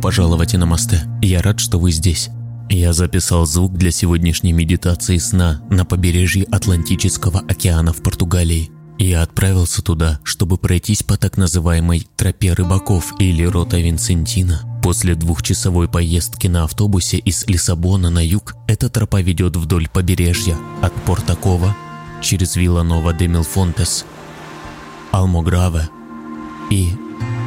пожаловать на мосты. Я рад, что вы здесь. Я записал звук для сегодняшней медитации сна на побережье Атлантического океана в Португалии. Я отправился туда, чтобы пройтись по так называемой «тропе рыбаков» или «рота Винсентина». После двухчасовой поездки на автобусе из Лиссабона на юг эта тропа ведет вдоль побережья от Портакова через Виланова де Милфонтес, Алмограве и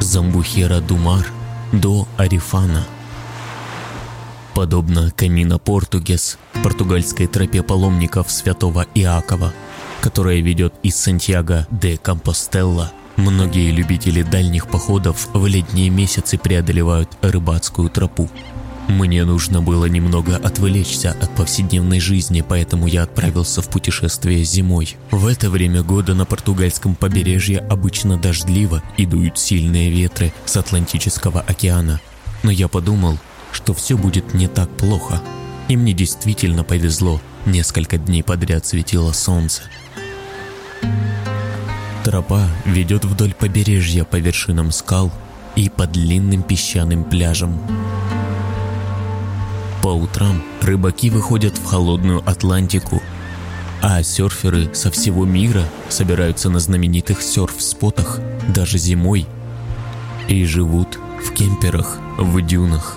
Замбухера Думар до Арифана. Подобно Камина Португес, португальской тропе паломников святого Иакова – которая ведет из Сантьяго де Компостелла. Многие любители дальних походов в летние месяцы преодолевают рыбацкую тропу. Мне нужно было немного отвлечься от повседневной жизни, поэтому я отправился в путешествие зимой. В это время года на португальском побережье обычно дождливо и дуют сильные ветры с Атлантического океана. Но я подумал, что все будет не так плохо. И мне действительно повезло. Несколько дней подряд светило солнце. Тропа ведет вдоль побережья по вершинам скал и по длинным песчаным пляжам. По утрам рыбаки выходят в холодную Атлантику, а серферы со всего мира собираются на знаменитых серф-спотах даже зимой и живут в кемперах в дюнах.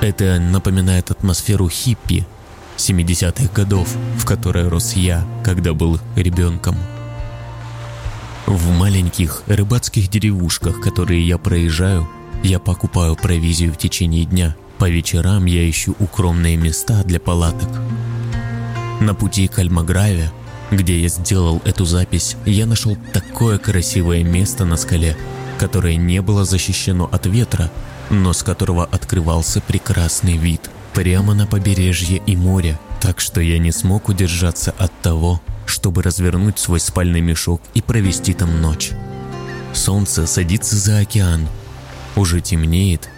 Это напоминает атмосферу хиппи 70-х годов, в которой рос я, когда был ребенком. В маленьких рыбацких деревушках, которые я проезжаю, я покупаю провизию в течение дня. По вечерам я ищу укромные места для палаток. На пути к Альмаграве, где я сделал эту запись, я нашел такое красивое место на скале, которое не было защищено от ветра, но с которого открывался прекрасный вид прямо на побережье и море, так что я не смог удержаться от того, чтобы развернуть свой спальный мешок и провести там ночь. Солнце садится за океан, уже темнеет,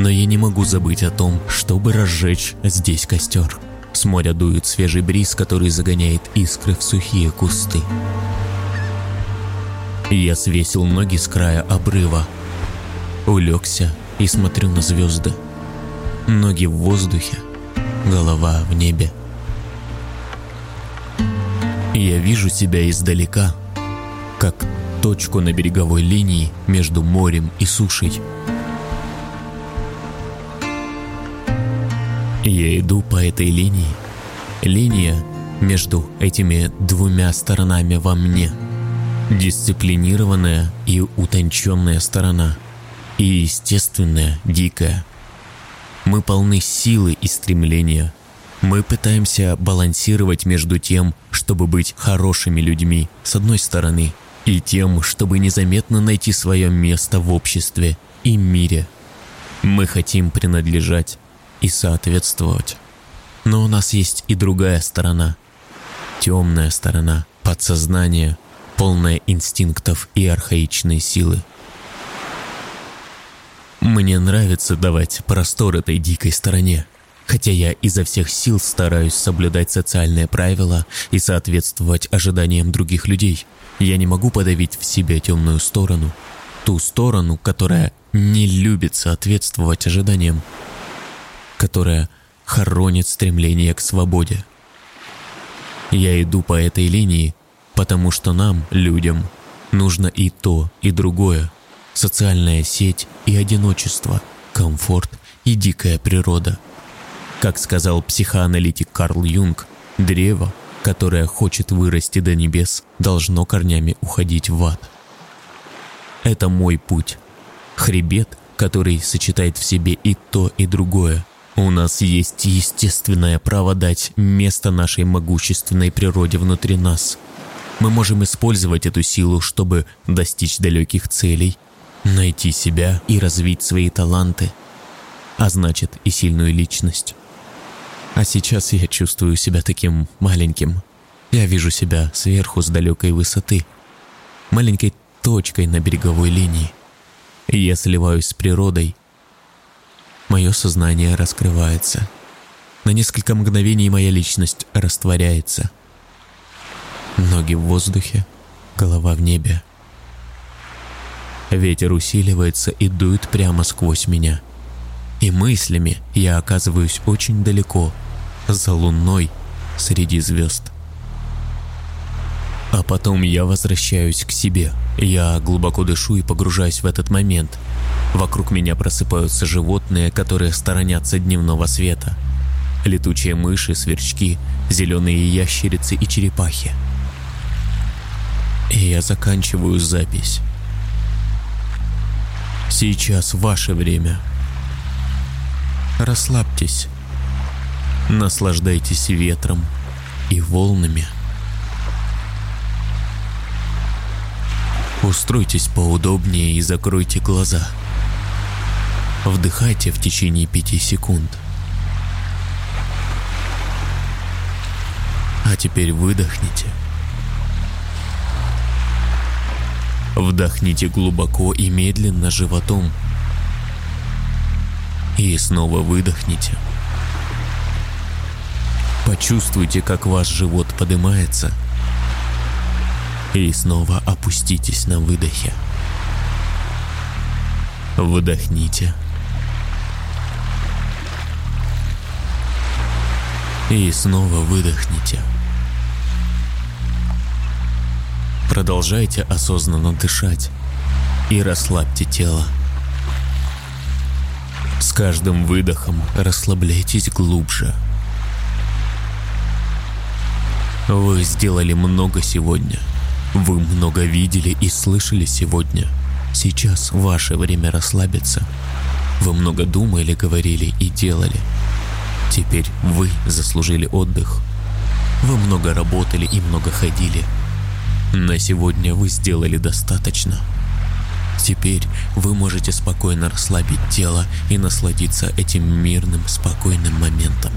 но я не могу забыть о том, чтобы разжечь здесь костер. С моря дует свежий бриз, который загоняет искры в сухие кусты. Я свесил ноги с края обрыва, улегся и смотрю на звезды. Ноги в воздухе, голова в небе. Я вижу себя издалека, как точку на береговой линии между морем и сушей. Я иду по этой линии. Линия между этими двумя сторонами во мне. Дисциплинированная и утонченная сторона. И естественная, дикая. Мы полны силы и стремления – мы пытаемся балансировать между тем, чтобы быть хорошими людьми, с одной стороны, и тем, чтобы незаметно найти свое место в обществе и мире. Мы хотим принадлежать и соответствовать. Но у нас есть и другая сторона. Темная сторона, подсознание, полное инстинктов и архаичной силы. Мне нравится давать простор этой дикой стороне – Хотя я изо всех сил стараюсь соблюдать социальные правила и соответствовать ожиданиям других людей, я не могу подавить в себе темную сторону, ту сторону, которая не любит соответствовать ожиданиям, которая хоронит стремление к свободе. Я иду по этой линии, потому что нам, людям, нужно и то, и другое. Социальная сеть и одиночество, комфорт и дикая природа – как сказал психоаналитик Карл Юнг, древо, которое хочет вырасти до небес, должно корнями уходить в ад. Это мой путь. Хребет, который сочетает в себе и то, и другое. У нас есть естественное право дать место нашей могущественной природе внутри нас. Мы можем использовать эту силу, чтобы достичь далеких целей, найти себя и развить свои таланты, а значит и сильную личность. А сейчас я чувствую себя таким маленьким. Я вижу себя сверху с далекой высоты, маленькой точкой на береговой линии. Я сливаюсь с природой. Мое сознание раскрывается. На несколько мгновений моя личность растворяется. Ноги в воздухе, голова в небе. Ветер усиливается и дует прямо сквозь меня. И мыслями я оказываюсь очень далеко, за луной, среди звезд. А потом я возвращаюсь к себе. Я глубоко дышу и погружаюсь в этот момент. Вокруг меня просыпаются животные, которые сторонятся дневного света. Летучие мыши, сверчки, зеленые ящерицы и черепахи. И я заканчиваю запись. Сейчас ваше время. Расслабьтесь. Наслаждайтесь ветром и волнами. Устройтесь поудобнее и закройте глаза. Вдыхайте в течение пяти секунд. А теперь выдохните. Вдохните глубоко и медленно животом. И снова выдохните. Почувствуйте, как ваш живот поднимается. И снова опуститесь на выдохе. Вдохните. И снова выдохните. Продолжайте осознанно дышать и расслабьте тело. С каждым выдохом расслабляйтесь глубже. Вы сделали много сегодня. Вы много видели и слышали сегодня. Сейчас ваше время расслабиться. Вы много думали, говорили и делали. Теперь вы заслужили отдых. Вы много работали и много ходили. На сегодня вы сделали достаточно. Теперь вы можете спокойно расслабить тело и насладиться этим мирным, спокойным моментом.